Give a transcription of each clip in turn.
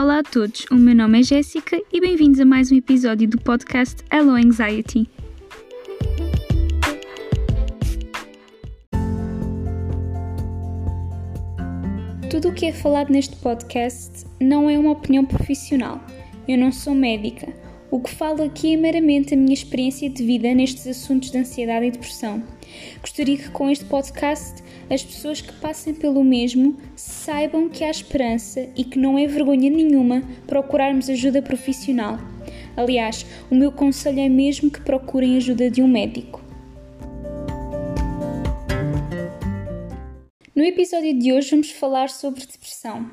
Olá a todos, o meu nome é Jéssica e bem-vindos a mais um episódio do podcast Hello Anxiety. Tudo o que é falado neste podcast não é uma opinião profissional. Eu não sou médica. O que falo aqui é meramente a minha experiência de vida nestes assuntos de ansiedade e depressão. Gostaria que com este podcast as pessoas que passem pelo mesmo saibam que há esperança e que não é vergonha nenhuma procurarmos ajuda profissional. Aliás, o meu conselho é mesmo que procurem ajuda de um médico. No episódio de hoje vamos falar sobre depressão,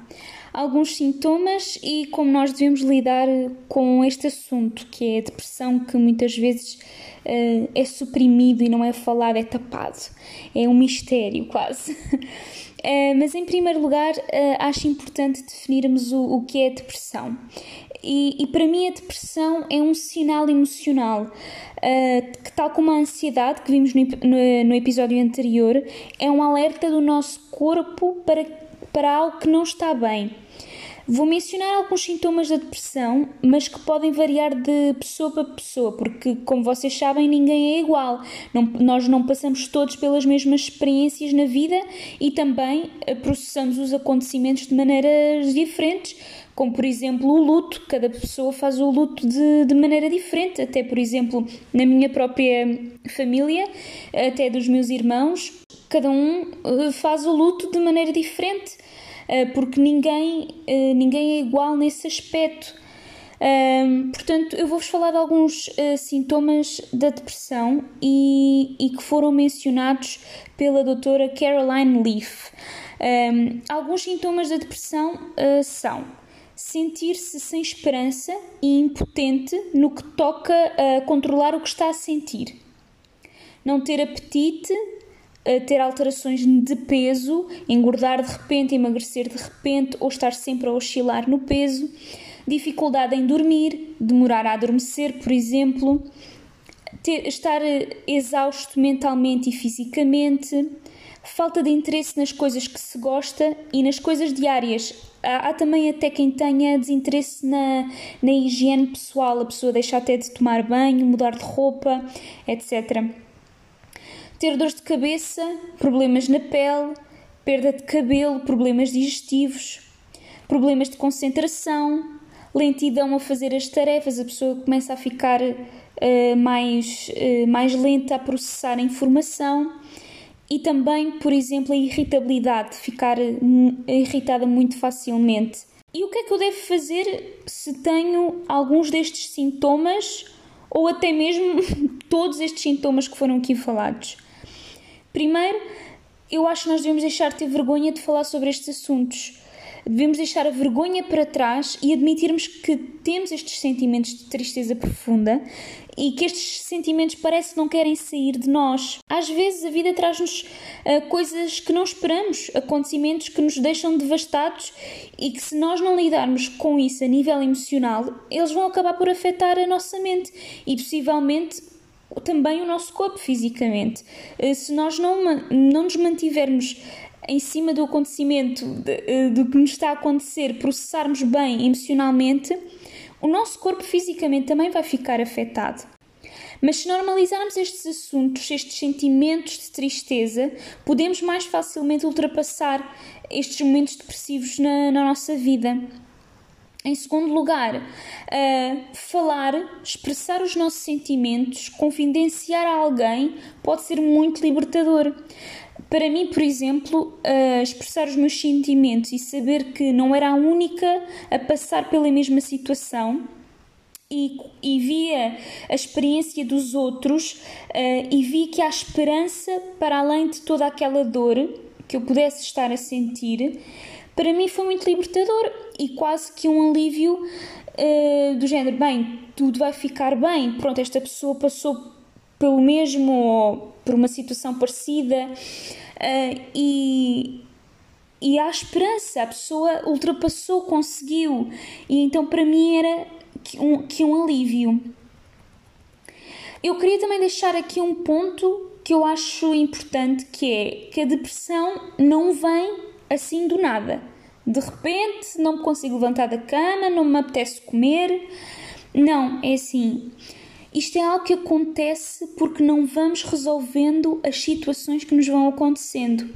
alguns sintomas e como nós devemos lidar com este assunto, que é a depressão que muitas vezes uh, é suprimido e não é falado, é tapado. É um mistério quase. Uh, mas em primeiro lugar, uh, acho importante definirmos o, o que é depressão. E, e, para mim a depressão é um sinal emocional uh, que, tal como a ansiedade que vimos no, no, no, episódio anterior, é um alerta do nosso corpo para, para algo que não está bem. Vou mencionar alguns sintomas da depressão, mas que podem variar de pessoa para pessoa, porque, como vocês sabem, ninguém é igual. Não, nós não passamos todos pelas mesmas experiências na vida e também eh, processamos os acontecimentos de maneiras diferentes, como por exemplo o luto, cada pessoa faz o luto de, de maneira diferente, até por exemplo na minha própria família, até dos meus irmãos, cada um eh, faz o luto de maneira diferente. Eh, porque ninguém, eh, ninguém é igual nesse aspecto. portanto, eu vou-vos falar de alguns uh, sintomas da depressão e, e, que foram mencionados pela doutora Caroline Leaf. Um, alguns sintomas da depressão uh, são sentir-se sem esperança e impotente no que toca a controlar o que está a sentir, não ter apetite ter alterações de peso, engordar de repente, emagrecer de repente ou estar sempre a oscilar no peso, dificuldade em dormir, demorar a adormecer, por exemplo, ter, estar eh, exausto mentalmente e fisicamente, falta de interesse nas coisas que se gosta e nas coisas diárias. Há, há também até quem tenha desinteresse na, na higiene pessoal, a pessoa deixa até de tomar banho, mudar de roupa, etc ter dores de cabeça, problemas na pele, perda de cabelo, problemas digestivos, problemas de concentração, lentidão a fazer as tarefas, a pessoa começa a ficar uh, mais, uh, mais lenta a processar a informação e também, por exemplo, a irritabilidade, ficar hum, irritada muito facilmente. E o que é que eu devo fazer se tenho alguns destes sintomas ou até mesmo todos estes sintomas que foram aqui falados? Primeiro, eu acho que nós devemos deixar de ter vergonha de falar sobre estes assuntos. Devemos deixar a vergonha para trás e admitirmos que temos estes sentimentos de tristeza profunda e que estes sentimentos parece que não querem sair de nós. Às vezes a vida traz-nos uh, coisas que não esperamos, acontecimentos que nos deixam devastados e que se nós não lidarmos com isso a nível emocional, eles vão acabar por afetar a nossa mente e possivelmente também o nosso corpo fisicamente. Eh, se nós não, não nos mantivermos em cima do acontecimento, eh, do que nos está a acontecer, processarmos bem emocionalmente, o nosso corpo fisicamente também vai ficar afetado. Mas se normalizarmos estes assuntos, estes sentimentos de tristeza, podemos mais facilmente ultrapassar estes momentos depressivos na, na nossa vida. Em segundo lugar, uh, falar, expressar os nossos sentimentos, confidenciar a alguém pode ser muito libertador. Para mim, por exemplo, uh, expressar os meus sentimentos e saber que não era a única a passar pela mesma situação e, e via a experiência dos outros uh, e vi que há esperança para além de toda aquela dor que eu pudesse estar a sentir para mim foi muito libertador e quase que um alívio uh, do género: bem, tudo vai ficar bem, pronto, esta pessoa passou pelo mesmo ou por uma situação parecida uh, e, e há esperança, a pessoa ultrapassou, conseguiu, e então para mim era que um, que um alívio. Eu queria também deixar aqui um ponto que eu acho importante, que é que a depressão não vem assim do nada. De repente não me consigo levantar da cama, não me apetece comer. Não, é assim. Isto é algo que acontece porque não vamos resolvendo as situações que nos vão acontecendo.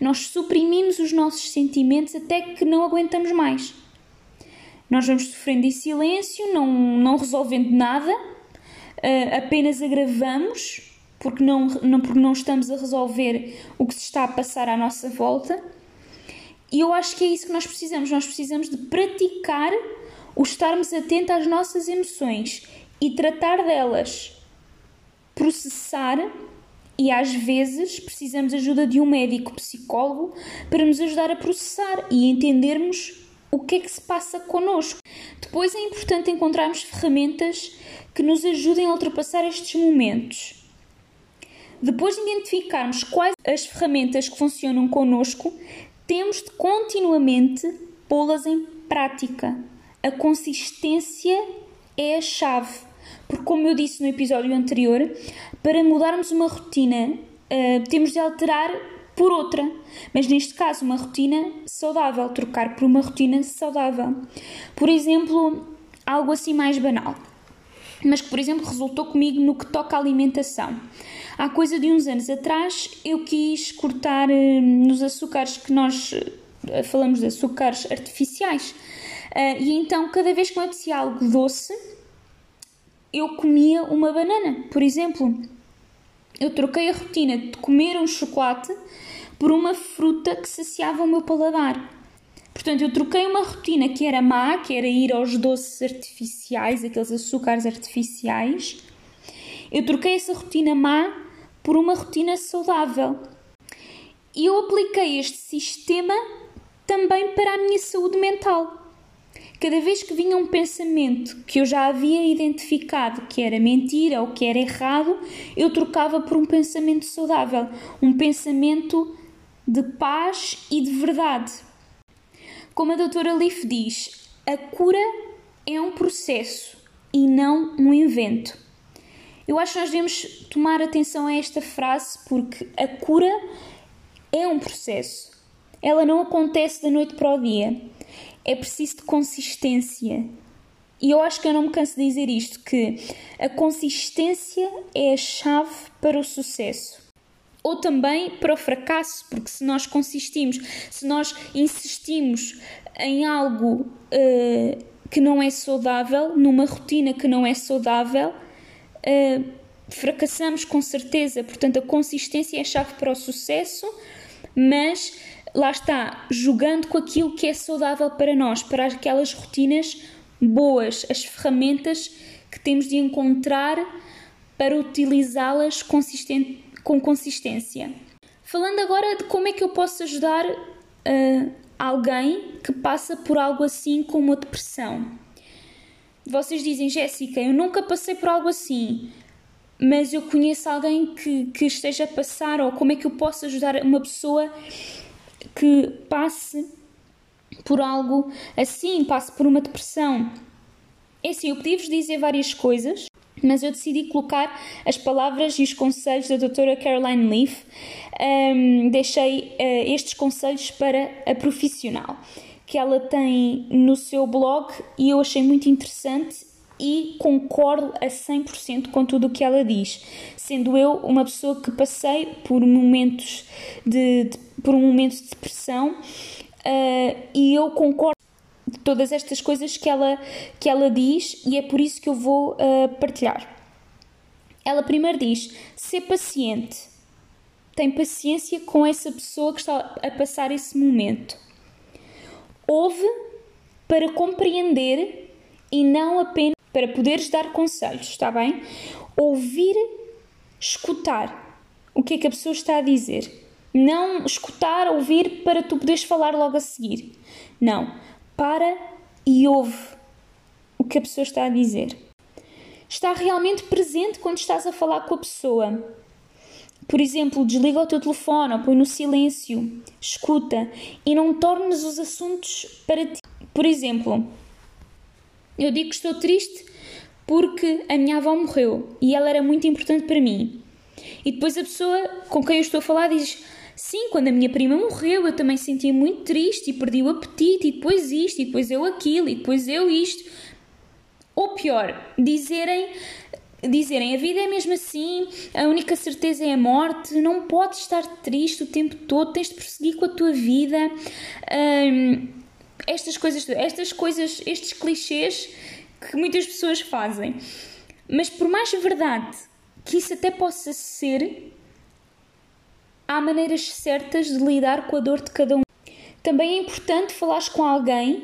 Nós suprimimos os nossos sentimentos até que não aguentamos mais. Nós vamos sofrendo em silêncio, não, não resolvendo nada, uh, apenas agravamos porque não, não, porque não estamos a resolver o que se está a passar à nossa volta. E eu acho que é isso que nós precisamos. Nós precisamos de praticar o estarmos atentos às nossas emoções e tratar delas, processar e às vezes precisamos ajuda de um médico psicólogo para nos ajudar a processar e entendermos o que é que se passa connosco. Depois é importante encontrarmos ferramentas que nos ajudem a ultrapassar estes momentos. Depois de identificarmos quais as ferramentas que funcionam connosco, temos de continuamente pô-las em prática. A consistência é a chave. Porque, como eu disse no episódio anterior, para mudarmos uma rotina, uh, temos de alterar por outra. Mas neste caso, uma rotina saudável, trocar por uma rotina saudável. Por exemplo, algo assim mais banal, mas que, por exemplo, resultou comigo no que toca à alimentação. Há coisa de uns anos atrás eu quis cortar uh, nos açúcares que nós uh, falamos de açúcares artificiais. Uh, e então, cada vez que me apetecia algo doce, eu comia uma banana, por exemplo. Eu troquei a rotina de comer um chocolate por uma fruta que saciava o meu paladar. Portanto, eu troquei uma rotina que era má, que era ir aos doces artificiais, aqueles açúcares artificiais. Eu troquei essa rotina má por uma rotina saudável. E eu apliquei este sistema também para a minha saúde mental. Cada vez que vinha um pensamento que eu já havia identificado que era mentira ou que era errado, eu trocava por um pensamento saudável, um pensamento de paz e de verdade. Como a doutora Leaf diz, a cura é um processo e não um invento. Eu acho que nós devemos tomar atenção a esta frase porque a cura é um processo. Ela não acontece da noite para o dia é preciso de consistência. E eu acho que eu não me canso de dizer isto: que a consistência é a chave para o sucesso. Ou também para o fracasso, porque se nós consistimos, se nós insistimos em algo uh, que não é saudável, numa rotina que não é saudável, uh, fracassamos com certeza. Portanto, a consistência é a chave para o sucesso, mas lá está, jogando com aquilo que é saudável para nós, para aquelas rotinas boas, as ferramentas que temos de encontrar para utilizá-las com consistência. Falando agora de como é que eu posso ajudar uh, alguém que passa por algo assim como a depressão. Vocês dizem, Jéssica, eu nunca passei por algo assim, mas eu conheço alguém que, que esteja a passar, ou como é que eu posso ajudar uma pessoa que passe por algo assim, passe por uma depressão. É assim, eu podia-vos dizer várias coisas, mas eu decidi colocar as palavras e os conselhos da doutora Caroline Leaf. Um, deixei uh, estes conselhos para a profissional que ela tem no seu blog e eu achei muito interessante e concordo a 100% com tudo o que ela diz, sendo eu uma pessoa que passei por momentos de, de por um momento de depressão uh, e eu concordo todas estas coisas que ela, que ela diz e é por isso que eu vou uh, partilhar. Ela primeiro diz: ser paciente. Tem paciência com essa pessoa que está a passar esse momento. Ouve para compreender e não apenas para poderes dar conselhos, está bem? Ouvir, escutar o que é que a pessoa está a dizer. Não escutar, ouvir para tu poderes falar logo a seguir. Não. Para e ouve o que a pessoa está a dizer. Está realmente presente quando estás a falar com a pessoa. Por exemplo, desliga o teu telefone põe no silêncio, escuta e não tornes os assuntos para ti. Por exemplo, eu digo que estou triste porque a minha avó morreu e ela era muito importante para mim. E depois a pessoa com quem eu estou a falar diz: Sim, quando a minha prima morreu, eu também sentia muito triste e perdi o apetite, e depois isto, e depois eu aquilo, e depois eu isto. Ou pior, dizerem dizerem a vida é mesmo assim, a única certeza é a morte, não podes estar triste o tempo todo, tens de prosseguir com a tua vida. Um, estas coisas, estas coisas, estes clichês que muitas pessoas fazem. Mas por mais verdade que isso até possa ser, há maneiras certas de lidar com a dor de cada um. Também é importante falares com alguém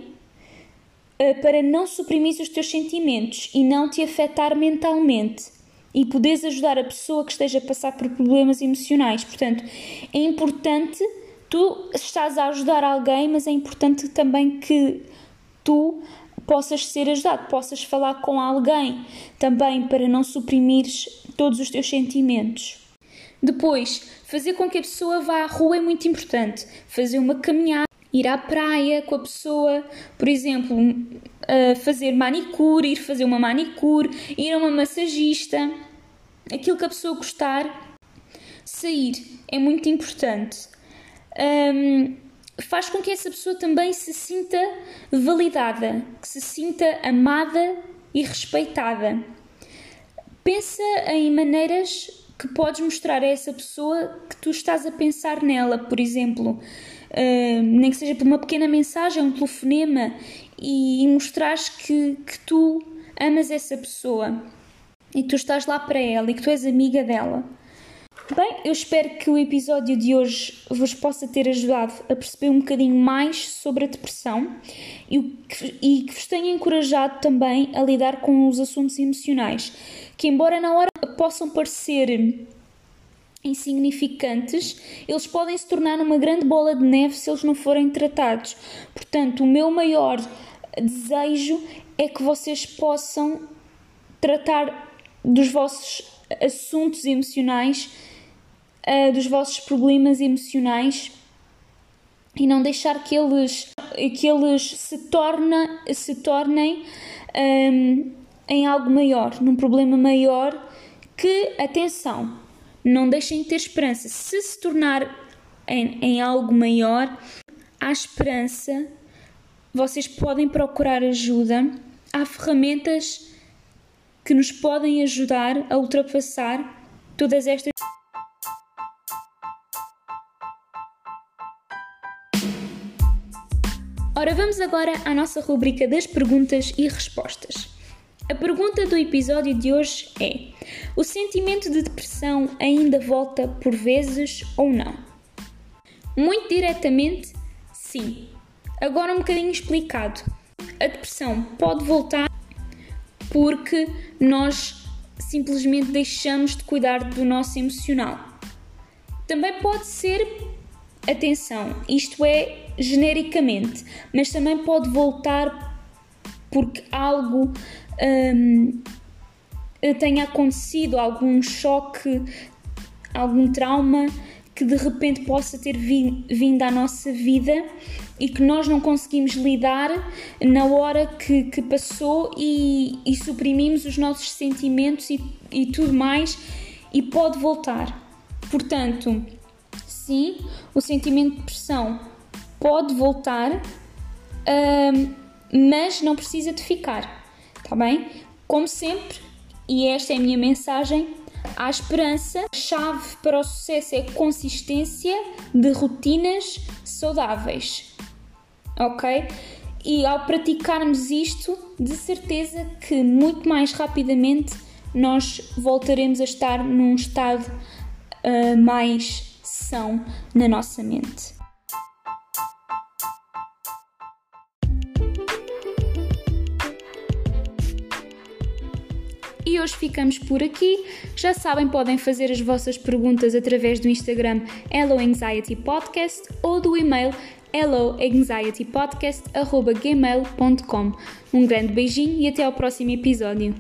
uh, para não suprimir os teus sentimentos e não te afetar mentalmente e poderes ajudar a pessoa que esteja a passar por problemas emocionais. Portanto, é importante tu estás a ajudar alguém, mas é importante também que tu possas ser ajudado, possas falar com alguém também para não suprimires todos os teus sentimentos. Depois, fazer com que a pessoa vá à rua é muito importante. Fazer uma caminhada, ir à praia com a pessoa, por exemplo, fazer manicure, ir fazer uma manicure, ir a uma massagista, aquilo que a pessoa gostar. Sair é muito importante. Um, faz com que essa pessoa também se sinta validada, que se sinta amada e respeitada. Pensa em maneiras que podes mostrar a essa pessoa que tu estás a pensar nela, por exemplo, uh, nem que seja por uma pequena mensagem, um telefonema, e, e mostrares que, que tu amas essa pessoa e que tu estás lá para ela e que tu és amiga dela. Bem, eu espero que o episódio de hoje vos possa ter ajudado a perceber um bocadinho mais sobre a depressão e que, vos tenha encorajado também a lidar com os assuntos emocionais, que embora na hora possam parecer insignificantes, eles podem se tornar uma grande bola de neve se eles não forem tratados. Portanto, o meu maior desejo é que vocês possam tratar dos vossos assuntos emocionais uh, dos vossos problemas emocionais e não deixar que eles, que eles se, torna, se tornem um, em algo maior, num problema maior que, atenção, não deixem de ter esperança. Se se tornar em, em algo maior, há esperança, vocês podem procurar ajuda, há ferramentas que nos podem ajudar a ultrapassar todas estas Ora, vamos agora à nossa rubrica das perguntas e respostas. A pergunta do episódio de hoje é: O sentimento de depressão ainda volta por vezes ou não? Muito diretamente, sim. Agora um bocadinho explicado. A depressão pode voltar porque nós simplesmente deixamos de cuidar do nosso emocional. Também pode ser, atenção, isto é genericamente, mas também pode voltar porque algo um, tenha acontecido, algum choque, algum trauma que de repente possa ter vindo à nossa vida e que nós não conseguimos lidar na hora que, que passou e, e, suprimimos os nossos sentimentos e, e tudo mais e pode voltar. Portanto, sim, o sentimento de depressão pode voltar, mas não precisa de ficar, tá bem? Como sempre, e esta é a minha mensagem, há esperança. Chave para o sucesso é consistência de rotinas saudáveis, ok? E ao praticarmos isto, de certeza que muito mais rapidamente nós voltaremos a estar num estado uh, mais são na nossa mente. E hoje ficamos por aqui. Já sabem, podem fazer as vossas perguntas através do Instagram Hello Anxiety Podcast ou do e-mail helloanxietypodcast.gmail.com Um grande beijinho e até ao próximo episódio.